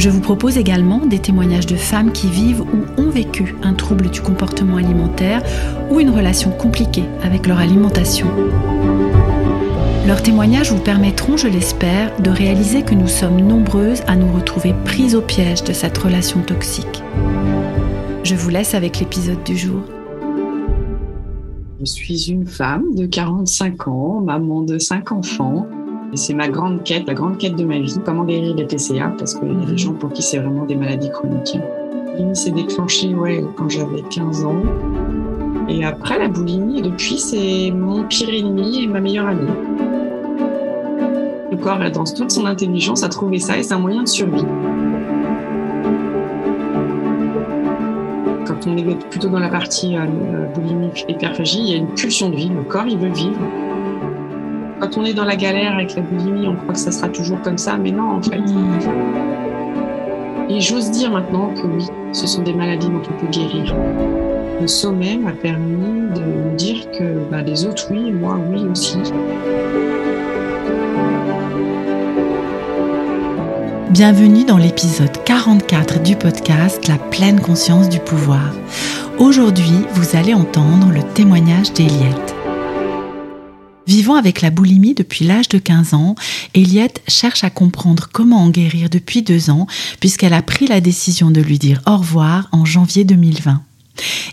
Je vous propose également des témoignages de femmes qui vivent ou ont vécu un trouble du comportement alimentaire ou une relation compliquée avec leur alimentation. Leurs témoignages vous permettront, je l'espère, de réaliser que nous sommes nombreuses à nous retrouver prises au piège de cette relation toxique. Je vous laisse avec l'épisode du jour. Je suis une femme de 45 ans, maman de 5 enfants. C'est ma grande quête, la grande quête de ma vie, comment guérir les TCA, parce qu'il y a des gens pour qui c'est vraiment des maladies chroniques. La s'est déclenchée ouais, quand j'avais 15 ans. Et après, la boulimie, depuis, c'est mon pire ennemi et ma meilleure amie. Le corps, dans toute son intelligence, a trouvé ça et c'est un moyen de survie. Quand on est plutôt dans la partie euh, boulimique, hyperphagie, il y a une pulsion de vie. Le corps, il veut vivre. Quand on est dans la galère avec la boulimie, on croit que ça sera toujours comme ça, mais non, en fait. Et j'ose dire maintenant que oui, ce sont des maladies dont on peut guérir. Le sommet m'a permis de me dire que bah, les autres, oui, et moi, oui aussi. Bienvenue dans l'épisode 44 du podcast La pleine conscience du pouvoir. Aujourd'hui, vous allez entendre le témoignage d'Eliette. Vivant avec la boulimie depuis l'âge de 15 ans, Eliette cherche à comprendre comment en guérir depuis deux ans, puisqu'elle a pris la décision de lui dire au revoir en janvier 2020.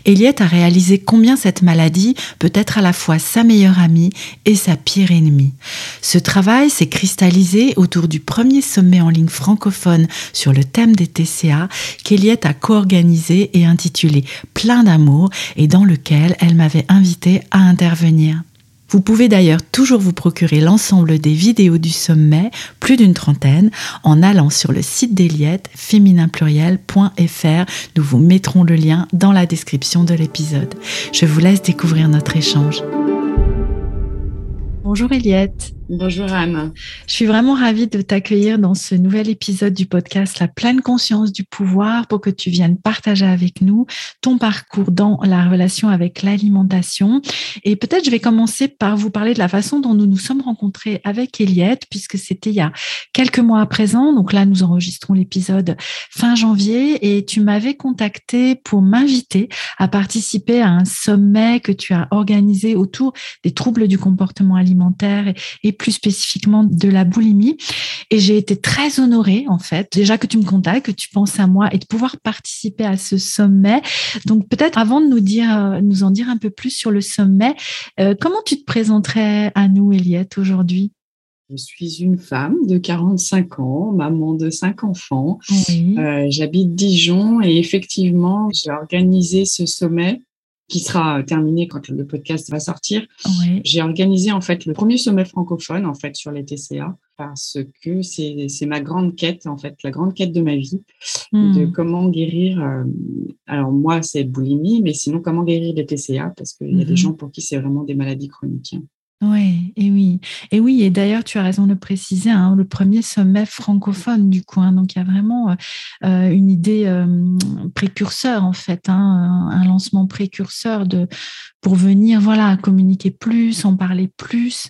Eliette a réalisé combien cette maladie peut être à la fois sa meilleure amie et sa pire ennemie. Ce travail s'est cristallisé autour du premier sommet en ligne francophone sur le thème des TCA qu'Eliette a co-organisé et intitulé Plein d'amour et dans lequel elle m'avait invité à intervenir. Vous pouvez d'ailleurs toujours vous procurer l'ensemble des vidéos du sommet, plus d'une trentaine, en allant sur le site d'Eliette, fémininpluriel.fr. Nous vous mettrons le lien dans la description de l'épisode. Je vous laisse découvrir notre échange. Bonjour Eliette. Bonjour Anne. Je suis vraiment ravie de t'accueillir dans ce nouvel épisode du podcast La pleine conscience du pouvoir pour que tu viennes partager avec nous ton parcours dans la relation avec l'alimentation. Et peut-être je vais commencer par vous parler de la façon dont nous nous sommes rencontrés avec Eliette puisque c'était il y a quelques mois à présent. Donc là, nous enregistrons l'épisode fin janvier et tu m'avais contacté pour m'inviter à participer à un sommet que tu as organisé autour des troubles du comportement alimentaire et plus spécifiquement de la boulimie. Et j'ai été très honorée, en fait, déjà que tu me contactes, que tu penses à moi et de pouvoir participer à ce sommet. Donc, peut-être avant de nous dire, euh, nous en dire un peu plus sur le sommet, euh, comment tu te présenterais à nous, Eliette, aujourd'hui? Je suis une femme de 45 ans, maman de cinq enfants. Euh, j'habite Dijon et effectivement, j'ai organisé ce sommet qui sera terminé quand le podcast va sortir. J'ai organisé en fait le premier sommet francophone en fait sur les TCA parce que c'est ma grande quête en fait, la grande quête de ma vie de hmm. comment guérir. Euh, alors moi c'est boulimie, mais sinon comment guérir les TCA parce qu'il y a des mhm. gens pour qui c'est vraiment des maladies chroniques. Oui, et oui, et oui, et d'ailleurs tu as raison de préciser, hein, le premier sommet francophone du coin, donc il y a vraiment euh, une idée euh, précurseur en fait, hein, un lancement précurseur de pour venir voilà communiquer plus, en parler plus,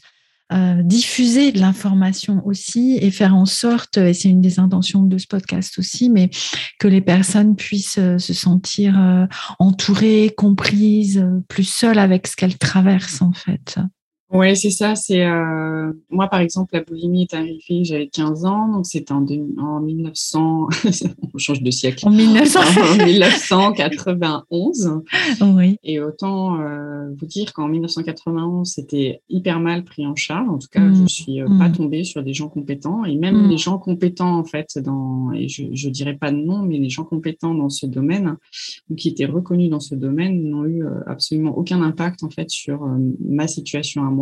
euh, diffuser de l'information aussi et faire en sorte, et c'est une des intentions de ce podcast aussi, mais que les personnes puissent se sentir entourées, comprises, plus seules avec ce qu'elles traversent en fait. Oui, c'est ça. C'est euh, moi, par exemple, la boulimie est arrivée, j'avais 15 ans, donc c'était en, en 1900. on change de siècle. En, 1900... en 1991. Oui. Et autant euh, vous dire qu'en 1991, c'était hyper mal pris en charge. En tout cas, je mmh. suis euh, pas mmh. tombée sur des gens compétents. Et même mmh. les gens compétents, en fait, dans et je, je dirais pas de nom, mais les gens compétents dans ce domaine ou qui étaient reconnus dans ce domaine n'ont eu absolument aucun impact en fait sur ma situation à moi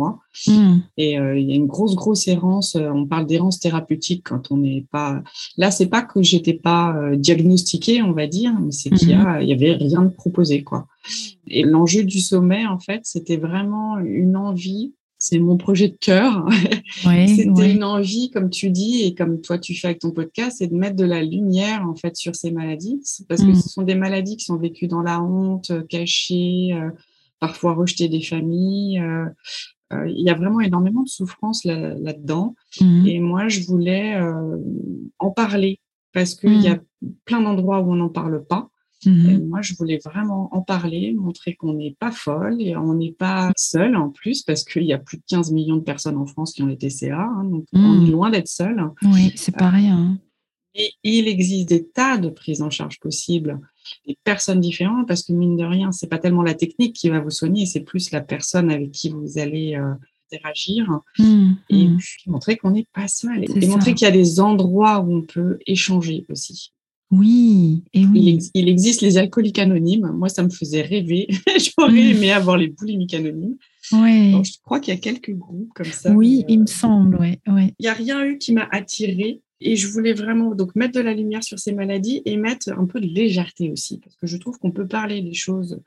Hmm. Et euh, il y a une grosse, grosse errance. Euh, on parle d'errance thérapeutique quand on n'est pas. Là, c'est pas que j'étais pas diagnostiquée, on va dire, mais c'est qu'il y, hmm. y avait rien de proposé, quoi. Et l'enjeu du sommet, en fait, c'était vraiment une envie c'est mon projet de cœur. C'était une envie, comme tu dis, et comme toi tu fais avec ton podcast, c'est de mettre de la lumière en fait sur ces maladies, parce que mm. ce sont des maladies qui sont vécues dans la honte, euh, cachées, euh, parfois rejetées des familles. Euh, il y a vraiment énormément de souffrance là-dedans. Mm. Et moi, je voulais en parler parce qu'il y a mm. plein d'endroits où on n'en parle pas. Mhm. moi, je voulais vraiment en parler, montrer qu'on n'est pas folle et on n'est pas seul en plus, parce qu'il y a plus de 15 millions de personnes en France qui ont les TCA, hein, donc on est mhm. loin d'être seul. Oui, c'est pas rien. Et il existe des tas de prises en charge possibles, des personnes différentes, parce que mine de rien, c'est pas tellement la technique qui va vous soigner, c'est plus la personne avec qui vous allez euh, interagir mhm. et puis montrer qu'on n'est pas seul et montrer qu'il y a des endroits où on peut échanger aussi. Oui, et oui. Il, existe les alcooliques anonymes. Moi, ça me faisait rêver. J'aurais mmh. aimé avoir les boulimiques anonymes. Ouais. je crois qu'il y a quelques groupes comme ça. Oui, il me euh, semble, ouais. Il n'y a rien eu qui m'a attirée. Et je voulais vraiment donc mettre de la lumière sur ces maladies et mettre un peu de légèreté aussi. Parce que je trouve qu'on peut parler des choses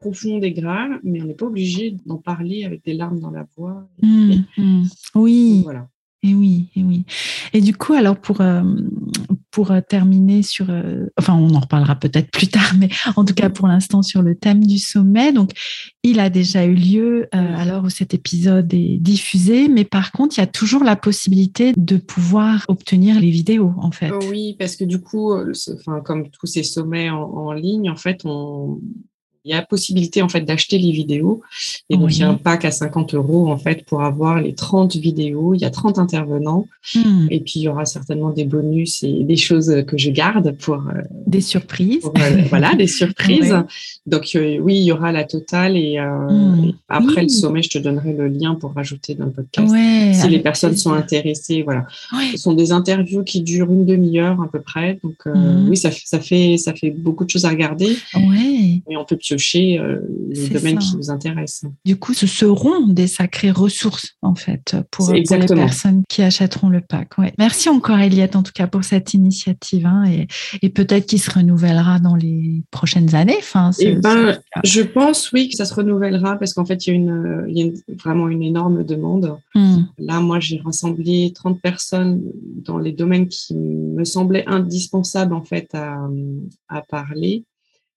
profondes et graves, mais on n'est pas obligé d'en parler avec des larmes dans la voix. Mmh, mmh. Oui. voilà. Et oui, et oui. Et du coup, alors pour, euh, pour euh, terminer sur, euh, enfin, on en reparlera peut-être plus tard, mais en tout cas pour l'instant sur le thème du sommet. Donc, il a déjà eu lieu alors où cet épisode est diffusé, mais par contre, il y a toujours la possibilité de pouvoir obtenir les vidéos, en fait. Oui, parce que du coup, enfin, comme tous ces sommets en ligne, en fait, on, il y a possibilité en fait d'acheter les vidéos. Et donc, il y a un pack à 50 euros en fait pour avoir les 30 vidéos. Il y a 30 intervenants. Hmm. Et puis, il y aura certainement des bonus et des choses que je garde pour. Euh, des surprises. Euh, voilà, des surprises. Donc, euh, oui, il y aura la totale. Et, hmm. après le sommet, je te donnerai le lien pour rajouter dans le podcast. si les personnes sont intéressées, voilà. Ce sont des interviews qui durent une demi-heure à peu près. Donc, hmm. oui, ça, ça, fait, ça fait beaucoup de choses à regarder. Et on peut piocher euh, les domaines qui nous intéressent. Du coup, ce seront des sacrées ressources, en fait, pour, les personnes qui achèteront le pack. Ouais. Merci encore, Eliette, en tout cas, pour cette initiative. Hein, et, et peut-être qu'il se renouvellera dans les prochaines années. Enfin, eh ben, je pense, oui, que ça se renouvellera parce qu'en fait, il y a, une, il y a vraiment une énorme demande. Hmm. Là, moi, j'ai rassemblé 30 personnes dans les domaines qui me semblaient indispensables, en fait, à, à parler.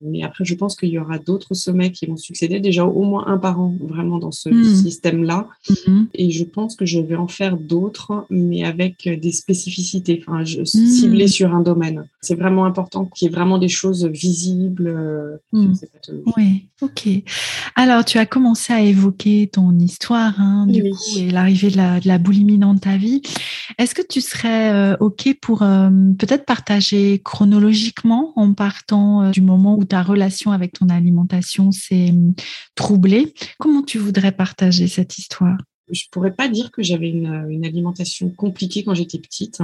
Mais après, je pense qu'il y aura d'autres sommets qui vont succéder, déjà au moins un par an, vraiment dans ce hmm. système-là. Mm-hmm. Et je pense que je vais en faire d'autres, mais avec des spécificités, enfin, je, hmm. ciblées sur un domaine. C'est vraiment important qu'il y ait vraiment des choses visibles. Euh, mm. Oui, ok. Alors, tu as commencé à évoquer ton histoire, hein, du coup, et l'arrivée de la, de la, boulimie dans ta vie. Est-ce que tu serais euh, ok pour euh, peut-être partager chronologiquement en partant du moment où ta relation avec ton alimentation s'est hum, troublée. Comment tu voudrais partager cette histoire? Je pourrais pas dire que j'avais une, alimentation compliquée quand j'étais petite.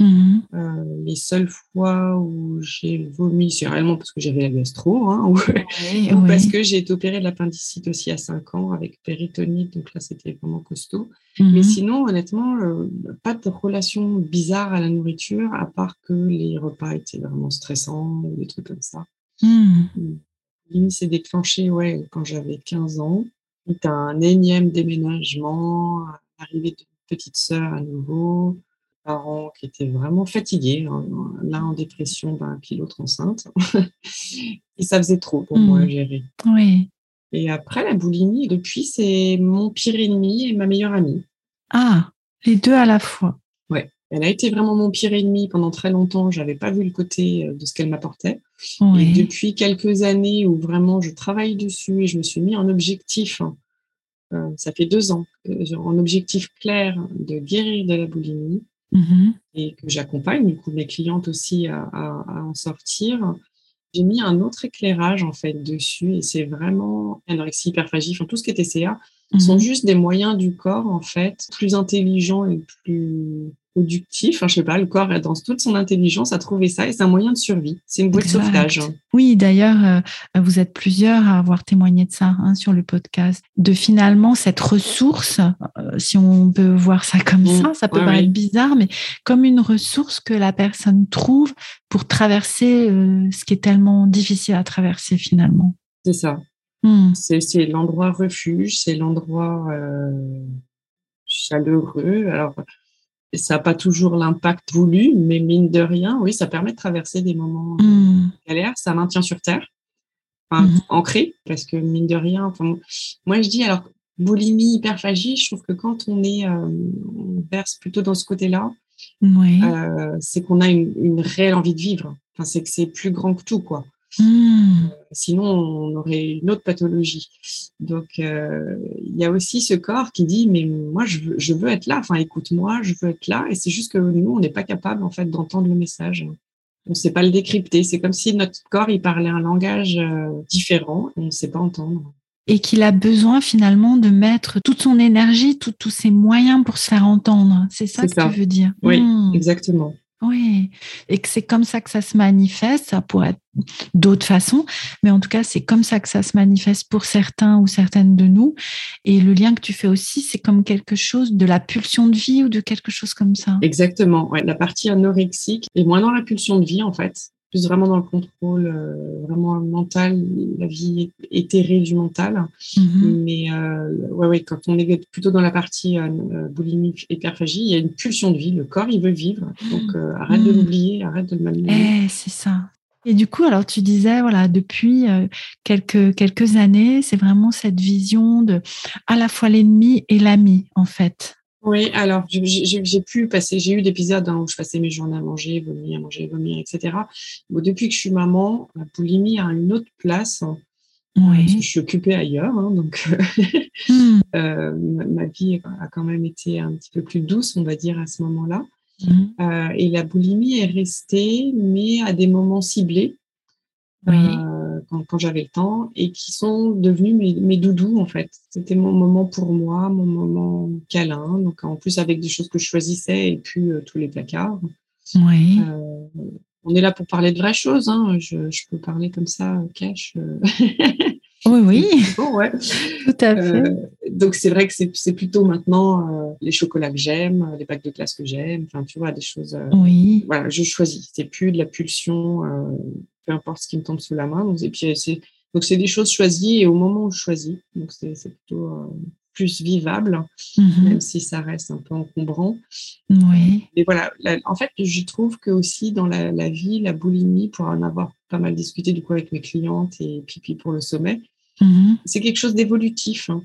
Mmh euh, les seules fois où j'ai vomi, c'est réellement parce que j'avais la gastro, hein, ou, parce que j'ai été opérée de l'appendicite aussi à 5 ans avec péritonite, donc là c'était vraiment costaud. Mais mmh sinon, honnêtement, euh, pas de relation bizarre à la nourriture, à part que les repas étaient vraiment stressants ou des trucs comme ça. Mmh. Mmh. s'est déclenché ouais, quand j'avais 15 ans. C'était un énième déménagement, arrivée d'une petite sœur à nouveau, parents qui étaient vraiment fatigués, hein, l'un en dépression, ben, puis l'autre enceinte. et ça faisait trop pour moi à mmh. gérer. Oui. Et après, la boulimie, depuis, c'est mon pire ennemi et ma meilleure amie. Ah, les deux à la fois. Elle a été vraiment mon pire ennemi pendant très longtemps. J'avais pas vu le côté euh, de ce qu'elle m'apportait. Et depuis quelques années où vraiment je travaille dessus et je me suis mis en objectif, hein, euh, ça fait deux ans, euh, en objectif clair de guérir de la boulimie mm-hmm. et que j'accompagne du coup mes clientes aussi à, en sortir. J'ai mis un autre éclairage en fait dessus et c'est vraiment anorexie, hyperphagie, enfin, tout ce qui est TCA, sont mm-hmm. juste des moyens du corps en fait plus intelligents et plus productif. Enfin, je sais pas, le corps, dans toute son intelligence, a trouvé ça et c'est un moyen de survie. C'est une bouée de sauvetage. Oui, d'ailleurs, euh, vous êtes plusieurs à avoir témoigné de ça hein, sur le podcast. De finalement cette ressource, euh, si on peut voir ça comme mmh. ça, ça peut paraître bizarre, mais comme une ressource que la personne trouve pour traverser euh, ce qui est tellement difficile à traverser finalement. C'est ça. Mmh. C'est l'endroit refuge, c'est l'endroit chaleureux. Alors, ça n'a pas toujours l'impact voulu, mais mine de rien, oui, ça permet de traverser des moments mmh. galères, ça maintient sur terre, enfin, mmh. ancré, parce que mine de rien, enfin, moi je dis, alors, boulimie, hyperphagie, je trouve que quand on est, euh, on verse plutôt dans ce côté-là, euh, c'est qu'on a une, une, réelle envie de vivre. Enfin, c'est que c'est plus grand que tout, quoi. Hmm. Sinon, on aurait une autre pathologie. Donc, euh, il y a aussi ce corps qui dit, mais moi, je veux, je veux être là. Enfin, écoute-moi, je veux être là. Et c'est juste que nous, on n'est pas capable, en fait, d'entendre le message. On ne sait pas le décrypter. C'est comme si notre corps, il parlait un langage euh, différent et on ne sait pas entendre. Et qu'il a besoin finalement de mettre toute son énergie, tous ses moyens pour se faire entendre. C'est ça que tu veux dire? Oui, hmm. exactement. Oui, et que c'est comme ça que ça se manifeste. Ça pourrait être d'autres façons, mais en tout cas, c'est comme ça que ça se manifeste pour certains ou certaines de nous. Et le lien que tu fais aussi, c'est comme quelque chose de la pulsion de vie ou de quelque chose comme ça. Exactement. Ouais, la partie anorexique est moins dans la pulsion de vie, en fait plus vraiment dans le contrôle euh, vraiment mental, la vie éthérée du mental. Mm-hmm. Mais euh, ouais, ouais, quand on est plutôt dans la partie euh, euh boulimique, hyperphagie, il y a une pulsion de vie. Le corps, il veut vivre. Donc euh, arrête de mm. l'oublier, arrête de le manipuler. Eh, c'est ça. Et du coup, alors tu disais, voilà, depuis quelques quelques années, c'est vraiment cette vision de à la fois l'ennemi et l'ami, en fait. Oui, alors j'ai pu passer, j'ai eu des épisodes hein, où je passais mes journées à manger, vomir, manger, vomir, etc. Bon, depuis que je suis maman, la boulimie a une autre place. Hein, oui. Parce que je suis occupée ailleurs, hein, donc hmm. euh, ma vie a quand même été un petit peu plus douce, on va dire, à ce moment-là. Hmm. Euh, et la boulimie est restée, mais à des moments ciblés. Oui. Euh, quand, j'avais le temps et qui sont devenus mes, doudous en fait. C'était mon moment pour moi, mon moment câlin. Donc en plus avec des choses que je choisissais et puis euh, tous les placards. Oui. On est là pour parler de vraies choses. Hein. Je, peux parler comme ça, cash. Euh. oui, oui. Bon, ouais. Tout à fait. donc c'est vrai que c'est plutôt maintenant les chocolats que j'aime, les bacs de classe que j'aime. Enfin, tu vois, des choses. oui. Voilà, je choisis. C'est plus de la pulsion peu importe ce qui me tombe sous la main. Donc, et puis, c'est, donc, c'est des choses choisies et au moment où je choisis. Donc, c'est, plutôt euh, plus vivable, mhm. même si ça reste un peu encombrant. Oui. Mais voilà, en fait, je trouve que aussi dans la, vie, la boulimie, pour en avoir pas mal discuté du coup avec mes clientes et puis, puis pour le sommet, mhm. c'est quelque chose d'évolutif. Hein.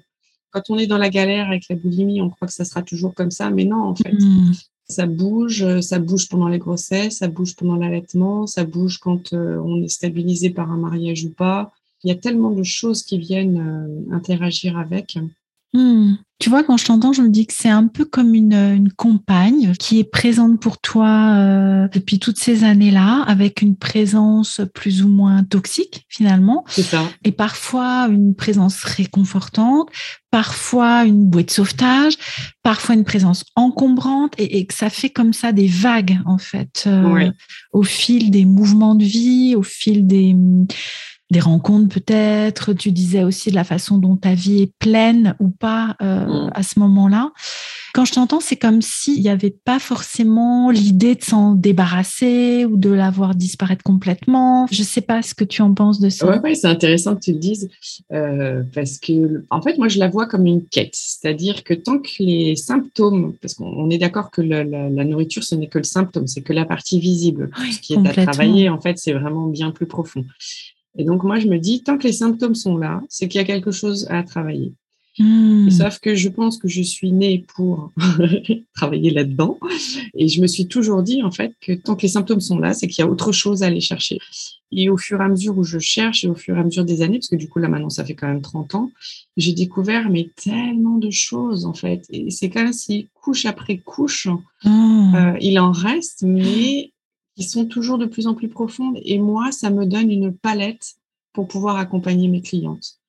Quand on est dans la galère avec la boulimie, on croit que ça sera toujours comme ça, mais non, en fait. Mhm ça bouge, euh, ça bouge pendant les grossesses, ça bouge pendant l'allaitement, ça bouge quand euh, on est stabilisé par un mariage ou pas. Il y a tellement de choses qui viennent euh, interagir avec. Hmm. Tu vois, quand je t'entends, je me dis que c'est un peu comme une, une, compagne qui est présente pour toi euh, depuis toutes ces années-là, avec une présence plus ou moins toxique finalement. C'est ça. Et parfois une présence réconfortante, parfois une bouée de sauvetage, parfois une présence encombrante, et, et que ça fait comme ça des vagues en fait, euh, au fil des mouvements de vie, au fil des des rencontres peut-être. Tu disais aussi de la façon dont ta vie est pleine ou pas euh, mm. à ce moment-là. Quand je t'entends, c'est comme s'il n'y avait pas forcément l'idée de s'en débarrasser ou de la voir disparaître complètement. Je ne sais pas ce que tu en penses de ça. Oui, ouais, c'est intéressant que tu le dises euh, parce que, en fait, moi, je la vois comme une quête. C'est-à-dire que tant que les symptômes, parce qu'on est d'accord que la, nourriture, ce n'est que le symptôme, c'est que la partie visible. ce qui est à travailler, en fait, c'est vraiment bien plus profond. Et donc, moi, je me dis, tant que les symptômes sont là, c'est qu'il y a quelque chose à travailler. Hmm. Sauf que je pense que je suis née pour travailler là-dedans. Et je me suis toujours dit, en fait, que tant que les symptômes sont là, c'est qu'il y a autre chose à aller chercher. Et au fur et à mesure où je cherche et au fur et à mesure des années, parce que du coup, là, maintenant, ça fait quand même 30 ans, j'ai découvert, mais tellement de choses, en fait. Et c'est comme si, couche après couche, hmm. euh, il en reste, mais qui sont toujours de plus en plus profondes. Et moi, ça me donne une palette pour pouvoir accompagner mes clientes.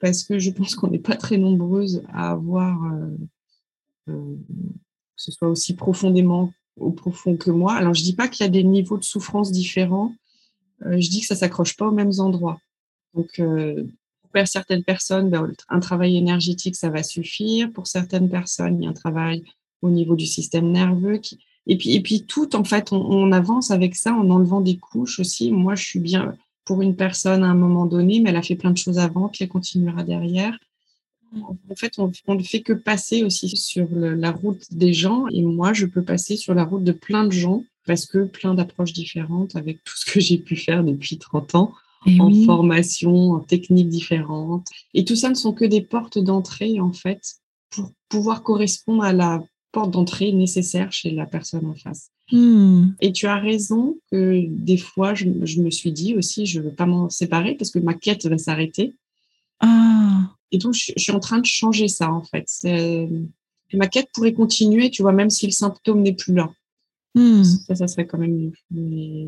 Parce que je pense qu'on n'est pas très nombreuses à avoir, euh, euh, que ce soit aussi profondément au profond que moi. Alors, je dis pas qu'il y a des niveaux de souffrance différents. Euh, je dis que ça s'accroche pas aux mêmes endroits. Donc, pour certaines personnes, ben, un travail énergétique, ça va suffire. Pour certaines personnes, il y a un travail au niveau du système nerveux. Qui... Et, puis, et puis, tout, en fait, on, on, avance avec ça en enlevant des couches aussi. Moi, je suis bien pour une personne à un moment donné, mais elle a fait plein de choses avant, puis elle continuera derrière. En fait, on, ne fait que passer aussi sur la route des gens. Et moi, je peux passer sur la route de plein de gens parce que plein d'approches différentes avec tout ce que j'ai pu faire depuis 30 ans. en formation, en techniques différentes. Et tout ça ne sont que des portes d'entrée, en fait, pour pouvoir correspondre à la porte d'entrée nécessaire chez la personne en face. Hmm. Et tu as raison que des fois, je, me suis dit aussi, je ne veux pas m'en séparer parce que ma quête va s'arrêter. Ah. Et donc, je, suis en train de changer ça, en fait. Ma quête pourrait continuer, tu vois, même si le symptôme n'est plus là. Hmm. Ça, ça serait quand même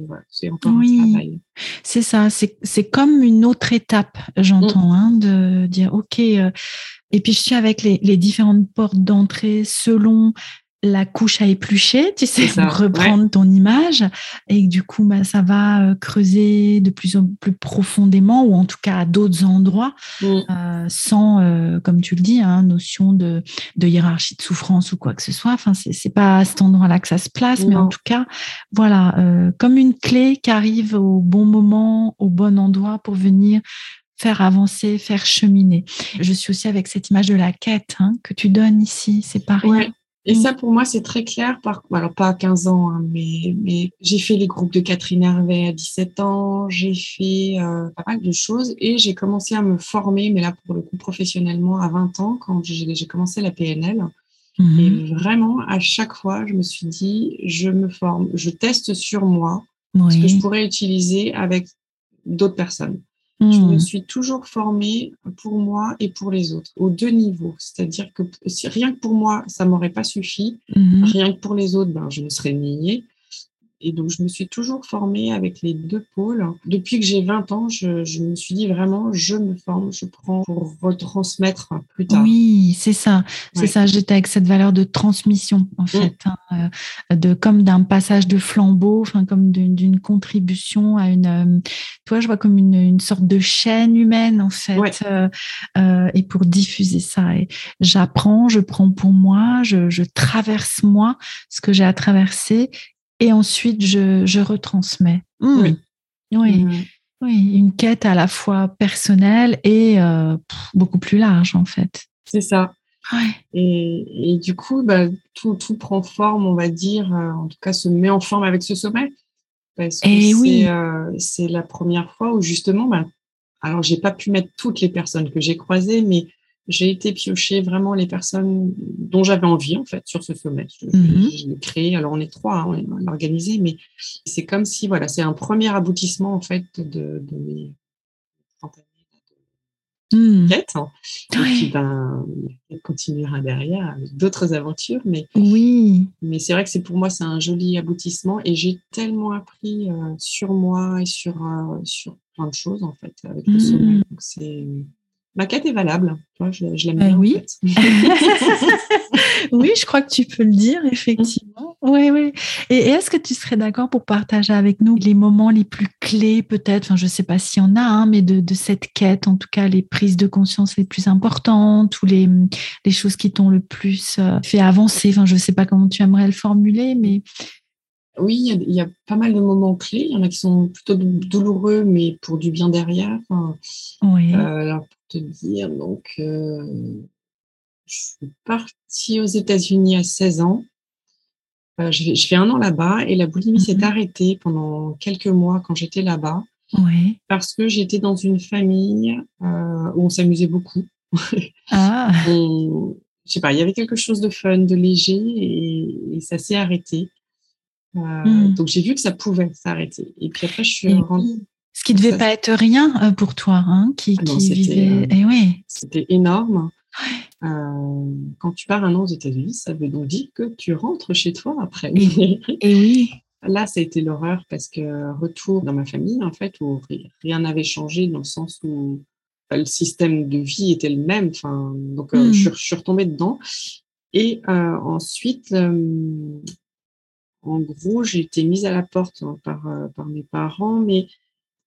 voilà, c'est encore un travail. C'est ça, c'est comme une autre étape, j'entends, hmm. hein, de dire, OK, euh, et puis je suis avec les, les différentes portes d'entrée selon la couche à éplucher, tu sais, pour reprendre ton image, et du coup, bah, ça va euh, creuser de plus en plus profondément, ou en tout cas à d'autres endroits, mm. euh, sans, euh, comme tu le dis, hein, notion de, hiérarchie de souffrance ou quoi que ce soit. Enfin, c'est pas à cet endroit-là que ça se place, mais en tout cas, voilà, comme une clé qui arrive au bon moment, au bon endroit pour venir faire avancer, faire cheminer. Je suis aussi avec cette image de la quête hein, que tu donnes ici, c'est pareil. Et mm. ça, pour moi, c'est très clair. Par... Alors, pas à 15 ans, hein, mais, mais j'ai fait les groupes de Catherine Hervé à 17 ans. J'ai fait euh, pas mal de choses et j'ai commencé à me former, mais là, pour le coup, professionnellement, à 20 ans, quand j'ai commencé la PNL. Mm-hmm. Et vraiment, à chaque fois, je me suis dit, je me forme, je teste sur moi ce que je pourrais utiliser avec d'autres personnes. Je me hmm. suis toujours formée pour moi et pour les autres, aux deux niveaux. C'est-à-dire que si rien que pour moi, ça m'aurait pas suffi, hmm. rien que pour les autres, ben, je me serais niée. Et donc, je me suis toujours formée avec les deux pôles. Depuis que j'ai 20 ans, je, je, me suis dit vraiment, je me forme, je prends pour retransmettre plus tard. Oui, c'est ça. C'est ça. J'étais avec cette valeur de transmission, en mm. fait, hein, euh, de comme d'un passage de flambeau, enfin, comme d'une contribution à une, euh, toi, je vois comme une, une, sorte de chaîne humaine, en fait, euh, euh, et pour diffuser ça. Et j'apprends, je prends pour moi, je, je traverse moi ce que j'ai à traverser et ensuite je, je retransmets. Mmh. Oui. Oui. Mmh. oui. une quête à la fois personnelle et euh, beaucoup plus large en fait. C'est ça. Ouais. Et, et, du coup, bah, tout, tout, prend forme, on va dire, euh, en tout cas se met en forme avec ce sommet. Parce que eh c'est euh, c'est la première fois où justement, bah, alors j'ai pas pu mettre toutes les personnes que j'ai croisées, mais j'ai été piocher vraiment les personnes dont j'avais envie, en fait, sur ce sommet. Je, mhm. l'ai créé, alors on est trois, hein, on l'a organisé, mais c'est comme si, voilà, c'est un premier aboutissement, en fait, de, de mes mmh. quêtes. Hein. Et puis, ben, elle continuera derrière avec d'autres aventures, mais, oui. mais c'est vrai que c'est pour moi, c'est un joli aboutissement et j'ai tellement appris euh, sur moi et sur, euh, sur plein de choses, en fait, avec le sommet. Mmh. Donc, c'est ma quête est valable. je, l'aime bien. oui. oui, je crois que tu peux le dire, effectivement. Oui, oui. Et, est-ce que tu serais d'accord pour partager avec nous les moments les plus clés, peut-être, enfin, je ne sais pas s'il y en a, hein, mais de, cette quête, en tout cas, les prises de conscience les plus importantes ou les, les choses qui t'ont le plus euh, fait avancer? Enfin, je ne sais pas comment tu aimerais le formuler, mais oui, il y, a, pas mal de moments clés. Il y en a qui sont plutôt douloureux, mais pour du bien derrière. oui. Euh, alors, pour te dire, donc, euh, je suis partie aux États-Unis à 16 ans. Euh, je, fais un an là-bas et la boulimie s'est mhm. arrêtée pendant quelques mois quand j'étais là-bas. Oui. Parce que j'étais dans une famille où on s'amusait beaucoup. Ah. je sais pas, il y avait quelque chose de fun, de léger et ça s'est arrêté. Euh, hmm. Donc j'ai vu que ça pouvait s'arrêter. Et puis après, je suis rendue. Ce qui devait pas être rien euh, pour toi, hein, qui, ah qui vivait. Euh, et oui. C'était énorme. quand tu pars un an aux États-Unis, ça veut donc dire que tu rentres chez toi après. Et, oui. Là, ça a été l'horreur parce que retour dans ma famille, en fait, où rien n'avait changé dans le sens où le système de vie était le même. Enfin, donc, je, hmm. je, suis retombée dedans. Et ensuite, en gros, j'ai été mise à la porte hein, par, par mes parents, mais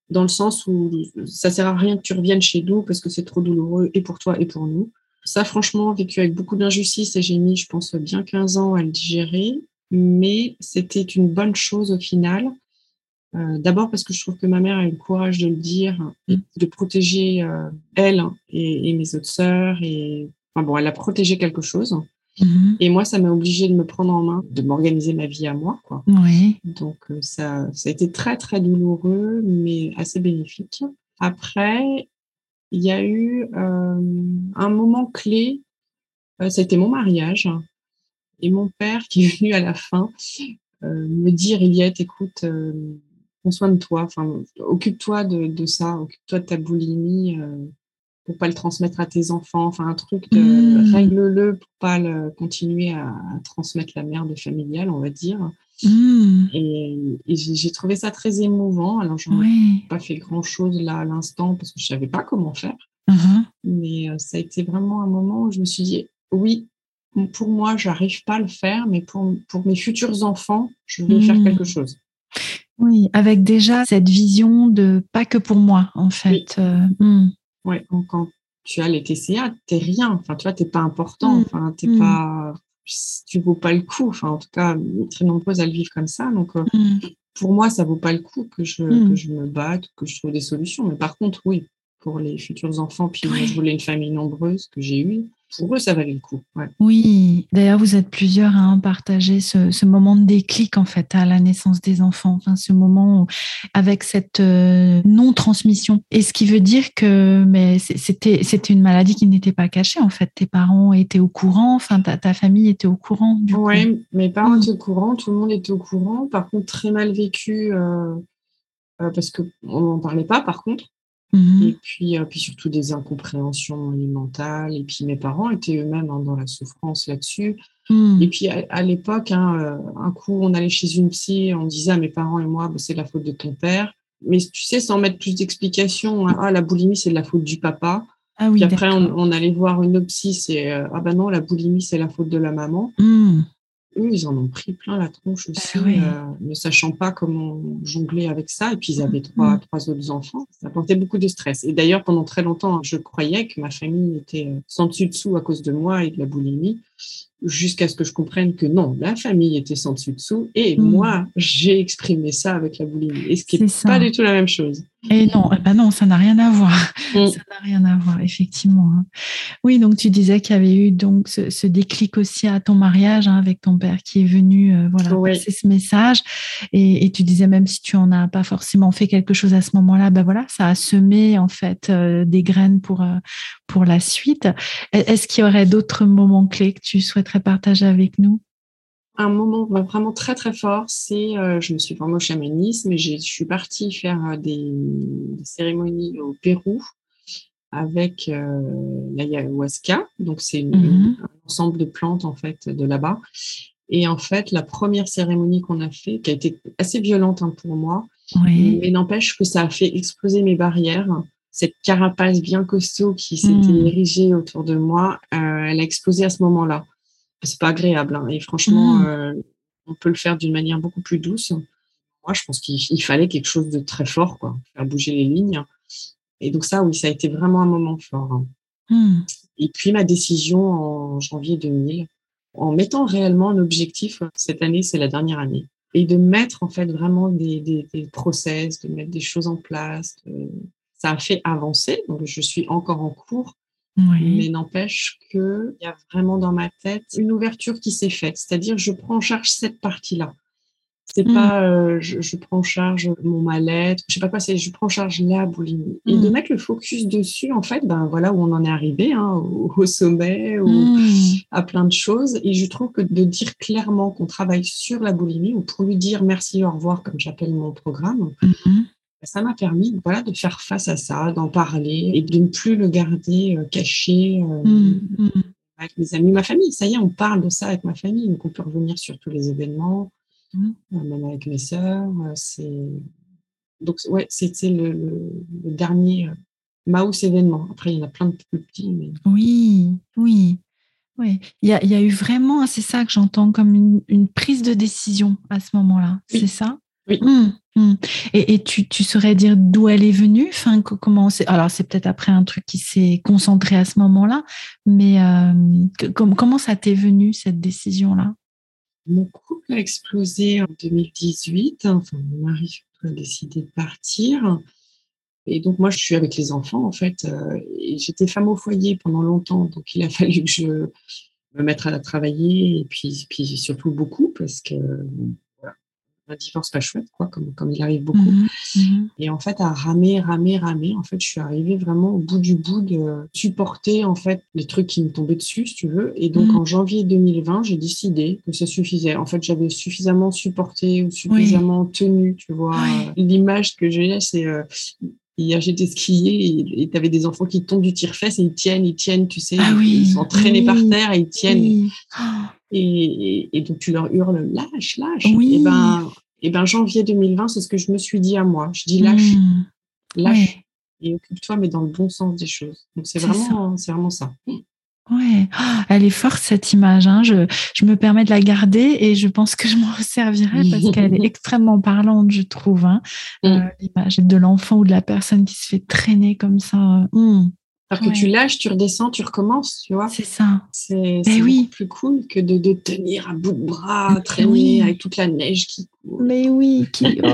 dans le sens où ça sert à rien que tu reviennes chez nous parce que c'est trop douloureux et pour toi et pour nous. Ça, franchement, vécu avec beaucoup d'injustice et j'ai mis, je pense, bien 15 ans à le digérer, mais c'était une bonne chose au final. Euh, d'abord parce que je trouve que ma mère a eu le courage de le dire, mm. de protéger euh, elle et, mes autres sœurs. Et enfin bon, elle a protégé quelque chose. Mm-hmm. Et moi, ça m'a obligée de me prendre en main, de m'organiser ma vie à moi. Quoi. Oui. Donc euh, ça, ça a été très très douloureux, mais assez bénéfique. Après, il y a eu un moment clé. a été mon mariage et mon père qui est venu à la fin me dire, Eliette, écoute prends soin de toi, occupe-toi de, ça, occupe-toi de ta boulimie euh, pour pas le transmettre à tes enfants, enfin un truc de mmh. règle-le pour pas le, continuer à, transmettre la merde familiale, on va dire. Mmh. Et, j'ai trouvé ça très émouvant. Alors, je n'ai pas fait grand-chose là à l'instant parce que je savais pas comment faire. Mmh mais euh, ça a été vraiment un moment où je me suis dit, oui, pour moi, j'arrive pas à le faire, mais pour, pour mes futurs enfants, je vais faire quelque chose. Oui, avec déjà cette vision de pas que pour moi, en fait. Oui, euh, hmm. quand tu as les TCA, t'es rien. Enfin, tu vois, t'es pas important. Hmm. Enfin, t'es hmm. pas, tu vaux pas le coup. Enfin, en tout cas, très nombreuses à le vivre comme ça. Donc, euh, pour moi, ça vaut pas le coup que je, que je me batte, que je trouve des solutions. Mais par contre, oui, pour les futurs enfants, puis moi, je voulais une famille nombreuse que j'ai eue pour eux, ça valait le coup. Oui, d'ailleurs, vous êtes plusieurs à partager ce, moment de déclic, en fait, à la naissance des enfants. Enfin, ce moment avec cette euh, non-transmission. Et ce qui veut dire que mais c'était, c'était une maladie qui n'était pas cachée, en fait. Tes parents étaient au courant, enfin, ta, famille était au courant. Oui, mes parents mm. étaient au courant, tout le monde était au courant. Par contre, très mal vécu. Euh, euh, parce qu'on n'en parlait pas, par contre. Mmh et puis, euh, puis surtout des incompréhensions mentales. Et puis mes parents étaient eux-mêmes hein, dans la souffrance là-dessus. Mmh. Et puis à, l'époque, hein, euh, un coup, on allait chez une psy, on disait à mes parents et moi, bah, c'est la faute de ton père. Mais tu sais, sans mettre plus d'explications, hein, ah, la boulimie, c'est de la faute du papa. Ah oui, puis après, on, allait voir une psy, c'est euh, ah ben non, la boulimie, c'est la faute de la maman. Mmh eux, ils en ont pris plein la tronche bah aussi, euh, ne sachant pas comment jongler avec ça. Et puis, ils avaient mmh. trois, trois autres enfants. Ça apportait beaucoup de stress. Et d'ailleurs, pendant très longtemps, je croyais que ma famille était euh, sans dessus dessous à cause de moi et de la boulimie jusqu'à ce que je comprenne que non, la famille était sans dessus dessous et hmm. moi, j'ai exprimé ça avec la boulimie. Et ce qui n'est pas du tout la même chose. Et non, eh ben non, ça n'a rien à voir. Hmm. Ça n'a rien à voir, effectivement. Hein. Oui, donc tu disais qu'il y avait eu donc ce, déclic aussi à ton mariage hein, avec ton père qui est venu euh, voilà, passer ce message. Et, tu disais même si tu en as pas forcément fait quelque chose à ce moment-là, ben voilà, ça a semé en fait euh, des graines pour, euh, pour la suite. Est-ce qu'il y aurait d'autres moments clés que tu souhaiterais partager avec nous? Un moment vraiment très très fort, c'est euh, je me suis formée au chamanisme et je suis partie faire euh, des, cérémonies au Pérou avec euh, l'ayahuasca. Donc c'est mm-hmm. un ensemble de plantes en fait de là-bas. Et en fait, la première cérémonie qu'on a fait, qui a été assez violente hein, pour moi, mais n'empêche que ça a fait exploser mes barrières cette carapace bien costaud qui s'était hmm. érigée autour de moi, euh, elle a explosé à ce moment-là. C'est pas agréable. Hein. Et franchement, hmm. euh, on peut le faire d'une manière beaucoup plus douce. Moi, je pense qu'il fallait quelque chose de très fort, quoi, faire bouger les lignes. Et donc ça, oui, ça a été vraiment un moment fort. Hein. Hmm. Et puis ma décision en janvier 2000, en mettant réellement un objectif, cette année, c'est la dernière année, et de mettre en fait vraiment des, des, des process, de mettre des choses en place, ça a fait avancer. Donc, je suis encore en cours. Mais n'empêche qu'il y a vraiment dans ma tête une ouverture qui s'est faite. C'est-à-dire, je prends en charge cette partie-là. C'est mmh. pas euh, je, prends en charge mon mal-être, je sais pas quoi, c'est je prends en charge la boulimie. Et de mmh. mettre le focus dessus, en fait, ben voilà où on en est arrivé, hein, au, sommet, mmh. à plein de choses. Et je trouve que de dire clairement qu'on travaille sur la boulimie, ou pour lui dire merci, au revoir, comme j'appelle mon programme, ça m'a permis voilà, de faire face à ça, d'en parler et de ne plus le garder euh, caché euh, mmh, mmh. avec mes amis, ma famille. Ça y est, on parle de ça avec ma famille, donc on peut revenir sur tous les événements, mmh. euh, même avec mes sœurs. c'est... Donc, ouais, c'était le, le, dernier Maus événement. Après, il y en a plein de plus petits. Mais... Oui, oui. Oui, il y, a, eu vraiment, c'est ça que j'entends comme une, prise de décision à ce moment-là, c'est ça? Oui. Hum. Et, tu, saurais dire d'où elle est venue? Enfin, comment Alors, c'est peut-être après un truc qui s'est concentré à ce moment-là, mais euh, comment ça t'est venu, cette décision-là? Mon couple a explosé en 2018. Enfin, mon mari a décidé de partir. Et donc, moi, je suis avec les enfants, en fait. Euh, et j'étais femme au foyer pendant longtemps. Donc, il a fallu que je me mette à travailler. Et puis surtout beaucoup, parce que un divorce pas chouette, quoi, comme, comme il arrive beaucoup. Mhm, mhm. Et en fait, à ramer, ramer, ramer, en fait, je suis arrivée vraiment au bout du bout de supporter, en fait, les trucs qui me tombaient dessus, si tu veux. Et donc, mhm. en janvier 2020, j'ai décidé que ça suffisait. En fait, j'avais suffisamment supporté ou suffisamment tenu, tu vois. L'image que j'ai, c'est euh, Hier, j'étais skier et tu avais des enfants qui tombent du tire-fesse et ils tiennent, ils tiennent, tu sais, ah ils sont traînés par terre et ils tiennent. Et, et, donc, tu leur hurles lâche, lâche. Et ben, et ben, janvier 2020, c'est ce que je me suis dit à moi. Je dis lâche, mmh. lâche et occupe-toi, mais dans le bon sens des choses. Donc, c'est vraiment, c'est vraiment ça. Ouais, ah, elle est forte cette image. Hein. Je, je, me permets de la garder et je pense que je m'en servirai parce qu'elle est extrêmement parlante, je trouve. Hein. Mmh. Euh, l'image de l'enfant ou de la personne qui se fait traîner comme ça. Mmh. Alors que tu lâches, tu redescends, tu recommences, tu vois. C'est ça. C'est ben oui. plus cool que de, de, tenir à bout de bras, traîner avec toute la neige qui court. Mais oui, qui.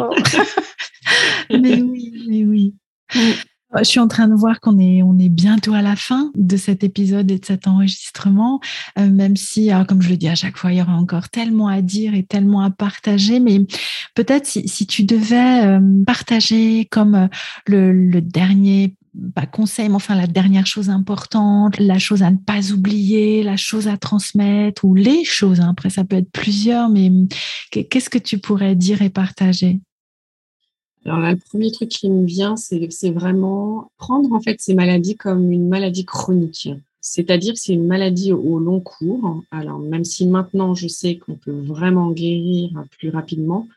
Oh. mais oui, mais oui. Mmh. Je suis en train de voir qu'on est, on est bientôt à la fin de cet épisode et de cet enregistrement, euh, même si, comme je le dis à chaque fois, il y aura encore tellement à dire et tellement à partager. Mais peut-être si, tu devais euh, partager comme euh, le, dernier pas conseil, mais enfin la dernière chose importante, la chose à ne pas oublier, la chose à transmettre ou les choses. Hein, après, ça peut être plusieurs, mais qu'est-ce que tu pourrais dire et partager? Alors le premier truc qui me vient, c'est vraiment prendre en fait ces maladies comme une maladie chronique. C'est-à-dire c'est une maladie au long cours. Alors même si maintenant je sais qu'on peut vraiment guérir plus rapidement,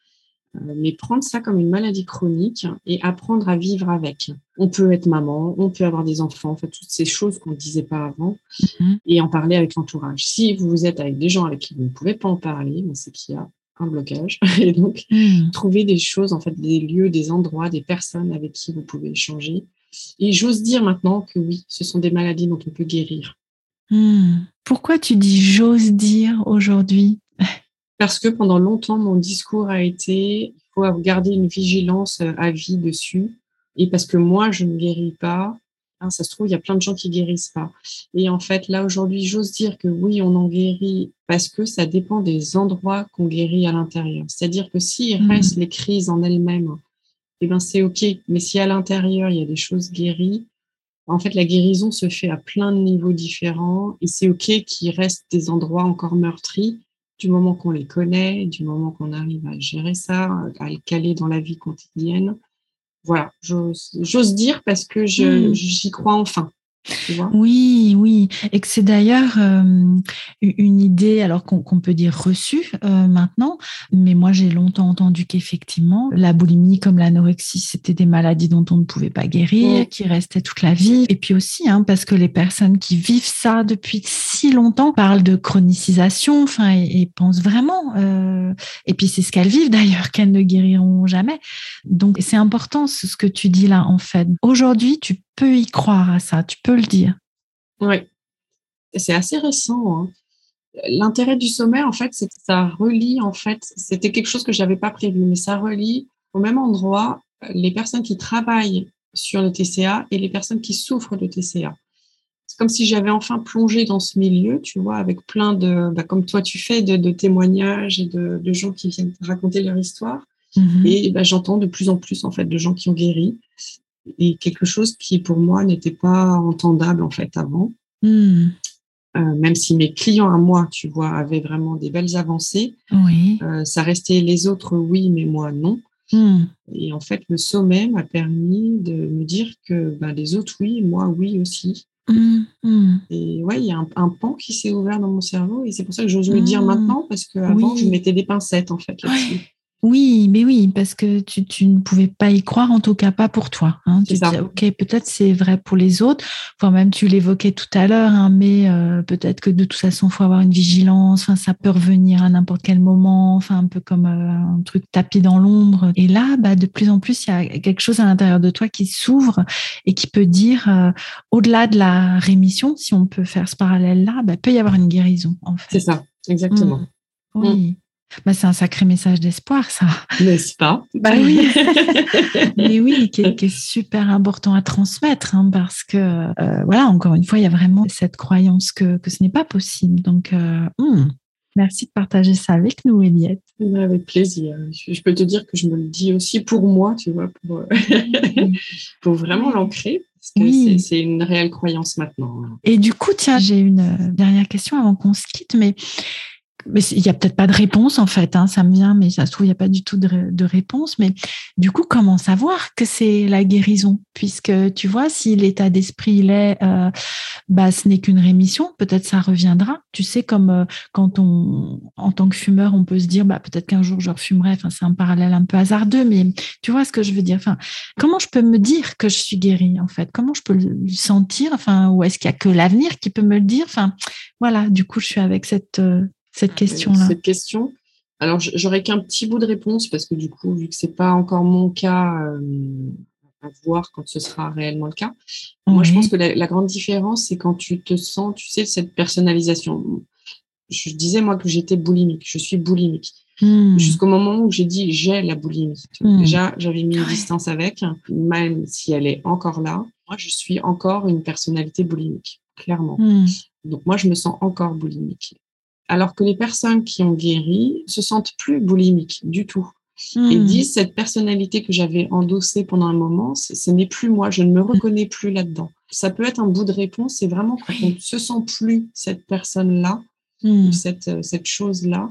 mais prendre ça comme une maladie chronique et apprendre à vivre avec. On peut être maman, on peut avoir des enfants, en fait, toutes ces choses qu'on ne disait pas avant, mm-hmm. et en parler avec l'entourage. Si vous êtes avec des gens avec qui vous ne pouvez pas en parler, ben, c'est qu'il y a un blocage. Et donc, hmm. trouver des choses, en fait, des lieux, des endroits, des personnes avec qui vous pouvez échanger. Et j'ose dire maintenant que oui, ce sont des maladies dont on peut guérir. Hmm. Pourquoi tu dis j'ose dire aujourd'hui? Parce que pendant longtemps, mon discours a été il faut garder une vigilance euh, à vie dessus. Et parce que moi, je ne guéris pas, Hein, ça se trouve, il y a plein de gens qui guérissent pas. Et en fait, là, aujourd'hui, j'ose dire que oui, on en guérit parce que ça dépend des endroits qu'on guérit à l'intérieur. C'est-à-dire que s'il mmh. reste les crises en elles-mêmes, eh ben, c'est OK. Mais si à l'intérieur, il y a des choses guéries, en fait, la guérison se fait à plein de niveaux différents et c'est OK qu'il reste des endroits encore meurtris du moment qu'on les connaît, du moment qu'on arrive à gérer ça, à le caler dans la vie quotidienne voilà, j'ose dire parce que hmm. j'y crois enfin. Oui, oui, et que c'est d'ailleurs euh, une idée, alors qu'on peut dire reçue euh, maintenant, mais moi j'ai longtemps entendu qu'effectivement la boulimie comme l'anorexie c'était des maladies dont on ne pouvait pas guérir, qui restaient toute la vie, et puis aussi hein, parce que les personnes qui vivent ça depuis si longtemps parlent de chronicisation, enfin et, pensent vraiment, euh, et puis c'est ce qu'elles vivent d'ailleurs qu'elles ne guériront jamais. Donc c'est important ce que tu dis là en fait. Aujourd'hui tu peux y croire à ça, tu peux le dire. Oui, c'est assez récent. Hein. L'intérêt du sommet, en fait, c'est que ça relie, en fait, c'était quelque chose que je n'avais pas prévu, mais ça relie au même endroit les personnes qui travaillent sur le TCA et les personnes qui souffrent de TCA. C'est comme si j'avais enfin plongé dans ce milieu, tu vois, avec plein de, bah, comme toi tu fais, de, témoignages et de, gens qui viennent raconter leur histoire. Mm-hmm. Et bah, j'entends de plus en plus en fait de gens qui ont guéri et quelque chose qui pour moi n'était pas entendable en fait avant. Hmm. Euh, même si mes clients à moi, tu vois, avaient vraiment des belles avancées, oui. Euh, ça restait les autres oui, mais moi non. Hmm. Et en fait, le sommet m'a permis de me dire que ben, les autres oui, moi oui aussi. Hmm. Et ouais, il y a un, pan qui s'est ouvert dans mon cerveau et c'est pour ça que j'ose le dire maintenant parce qu'avant, je mettais des pincettes en fait là-dessus. Oui, mais oui, parce que tu, ne pouvais pas y croire, en tout cas pas pour toi. Hein. Tu disais, ok, peut-être c'est vrai pour les autres. Enfin, même tu l'évoquais tout à l'heure, hein, mais euh, peut-être que de toute façon, il faut avoir une vigilance. Enfin, ça peut revenir à n'importe quel moment. Enfin, un peu comme euh, un truc tapis dans l'ombre. Et là, bah, de plus en plus, il y a quelque chose à l'intérieur de toi qui s'ouvre et qui peut dire, euh, au-delà de la rémission, si on peut faire ce parallèle-là, bah, peut y avoir une guérison. En fait. C'est ça, exactement. Mmh. Oui. Mmh. Bah, c'est un sacré message d'espoir, ça. N'est-ce pas? Bah oui. Mais oui, qui est, super important à transmettre, hein, parce que, euh, voilà, encore une fois, il y a vraiment cette croyance que, que ce n'est pas possible. Donc, euh, hmm, merci de partager ça avec nous, Eliette. Avec plaisir. Je, peux te dire que je me le dis aussi pour moi, tu vois, pour, euh, pour vraiment l'ancrer. Parce que c'est une réelle croyance maintenant. Et du coup, tiens, j'ai une dernière question avant qu'on se quitte, mais mais il n'y a peut-être pas de réponse en fait, hein, ça me vient, mais ça se trouve, il n'y a pas du tout de, réponse. Mais du coup, comment savoir que c'est la guérison? Puisque tu vois, si l'état d'esprit il est, euh, bah, ce n'est qu'une rémission, peut-être ça reviendra. Tu sais, comme euh, quand on, en tant que fumeur, on peut se dire, bah, peut-être qu'un jour je refumerai. C'est un parallèle un peu hasardeux, mais tu vois ce que je veux dire. Enfin, comment je peux me dire que je suis guérie en fait? Comment je peux le sentir? Enfin, ou est-ce qu'il n'y a que l'avenir qui peut me le dire? Enfin, voilà. Du coup, je suis avec cette euh, cette question-là Cette question. Alors, j'aurais qu'un petit bout de réponse parce que du coup, vu que c'est pas encore mon cas, euh, à voir quand ce sera réellement le cas. Moi, je pense que la, grande différence, c'est quand tu te sens, tu sais, cette personnalisation. Je disais moi que j'étais boulimique. Je suis boulimique. Hmm. Jusqu'au moment où j'ai dit j'ai la boulimie. Hmm. Déjà, j'avais mis une distance avec, même si elle est encore là. Moi, je suis encore une personnalité boulimique, clairement. Hmm. Donc moi, je me sens encore boulimique alors que les personnes qui ont guéri se sentent plus boulimiques du tout. Et hmm. disent cette personnalité que j'avais endossée pendant un moment, ce n'est plus moi, je ne me reconnais plus là-dedans. Ça peut être un bout de réponse, c'est vraiment quand on ne se sent plus cette personne-là, hmm. cette, euh, cette chose-là.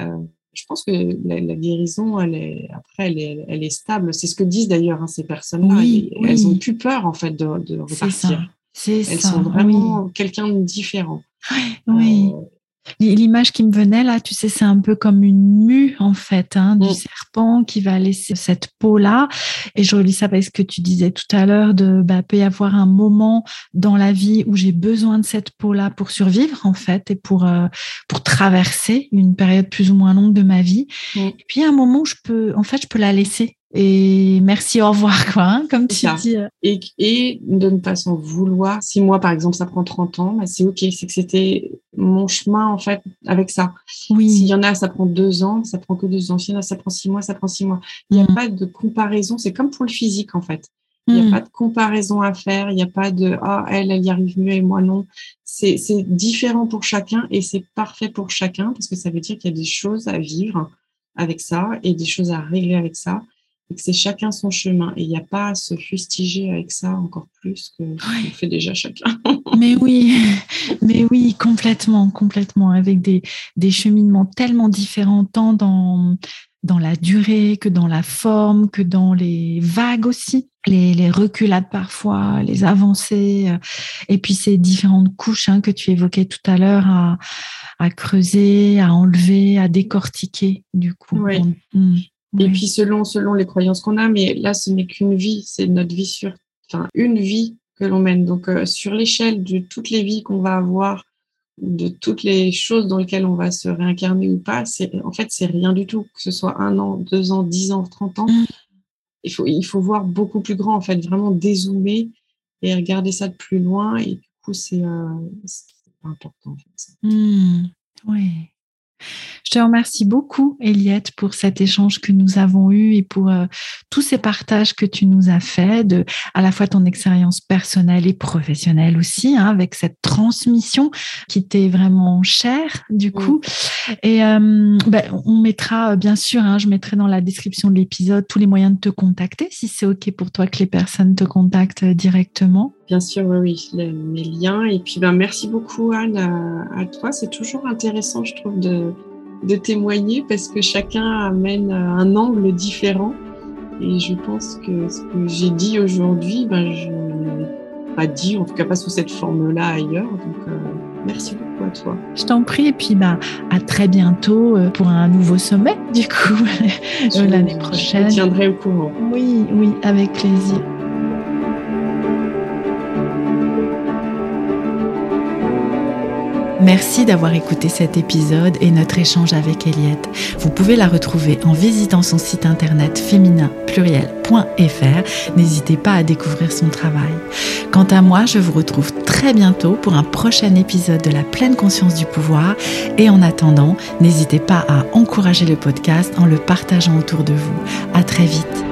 Euh, je pense que la, guérison, elle est, après, elle est, elle est stable. C'est ce que disent d'ailleurs hein, ces personnes-là. elles ont plus peur en fait de, de repartir. elles sont vraiment quelqu'un de différent. Oui. Euh, L'image qui me venait là, tu sais, c'est un peu comme une mue en fait, hein, du mm. serpent qui va laisser cette peau-là. Et je relis ça parce que tu disais tout à l'heure de, bah, peut y avoir un moment dans la vie où j'ai besoin de cette peau-là pour survivre en fait et pour euh, pour traverser une période plus ou moins longue de ma vie. Mm. Et puis un moment où je peux, en fait, je peux la laisser et merci, au revoir, quoi, hein, comme tu dis. Euh. Et, et, de ne pas s'en vouloir. Si moi, par exemple, ça prend 30 ans, bah, c'est OK. C'est que c'était mon chemin, en fait, avec ça. Oui. S'il y en a, ça prend deux ans, ça prend que deux ans. S'il y en a, ça prend six mois, ça prend six mois. Il n'y a mm. pas de comparaison. C'est comme pour le physique, en fait. Il n'y a mm. pas de comparaison à faire. Il n'y a pas de ah elle elle y arrive mieux et moi non. C'est différent pour chacun et c'est parfait pour chacun parce que ça veut dire qu'il y a des choses à vivre avec ça et des choses à régler avec ça et que c'est chacun son chemin. Et il n'y a pas à se fustiger avec ça encore plus que fait déjà chacun. mais oui, mais oui, complètement, complètement, avec des, des cheminements tellement différents, tant dans, dans la durée que dans la forme, que dans les vagues aussi. Les, les reculades parfois, les avancées, euh, et puis ces différentes couches hein, que tu évoquais tout à l'heure à, à creuser, à enlever, à décortiquer du coup. Oui. Hmm. Et puis selon selon les croyances qu'on a, mais là ce n'est qu'une vie, c'est notre vie sur, enfin une vie que l'on mène. Donc euh, sur l'échelle de toutes les vies qu'on va avoir, de toutes les choses dans lesquelles on va se réincarner ou pas, c'est en fait c'est rien du tout. Que ce soit un an, deux ans, dix ans, trente ans, mm. il faut il faut voir beaucoup plus grand en fait, vraiment dézoomer et regarder ça de plus loin. Et du coup c'est euh, important en fait. Mm. Oui. Je te remercie beaucoup, Eliette, pour cet échange que nous avons eu et pour euh, tous ces partages que tu nous as faits, de à la fois ton expérience personnelle et professionnelle aussi, hein, avec cette transmission qui t'est vraiment chère, du coup. Et euh, ben, on mettra, bien sûr, hein, je mettrai dans la description de l'épisode tous les moyens de te contacter, si c'est OK pour toi que les personnes te contactent directement. Bien sûr, oui, les, liens. Et puis, ben, merci beaucoup, Anne, à toi. C'est toujours intéressant, je trouve, de de témoigner parce que chacun amène un angle différent. Et je pense que ce que j'ai dit aujourd'hui, ben, je n'ai pas dit, en tout cas pas sous cette forme-là ailleurs. Donc, euh, merci beaucoup. à toi. Je t'en prie, et puis bah, à très bientôt euh, pour un nouveau sommet, du coup, l'année prochaine. Je tiendrai au courant. Oui, oui, avec plaisir. Merci d'avoir écouté cet épisode et notre échange avec Eliette. Vous pouvez la retrouver en visitant son site internet féminin pluriel.fr. N'hésitez pas à découvrir son travail. Quant à moi, je vous retrouve très bientôt pour un prochain épisode de la pleine conscience du pouvoir. Et en attendant, n'hésitez pas à encourager le podcast en le partageant autour de vous. À très vite.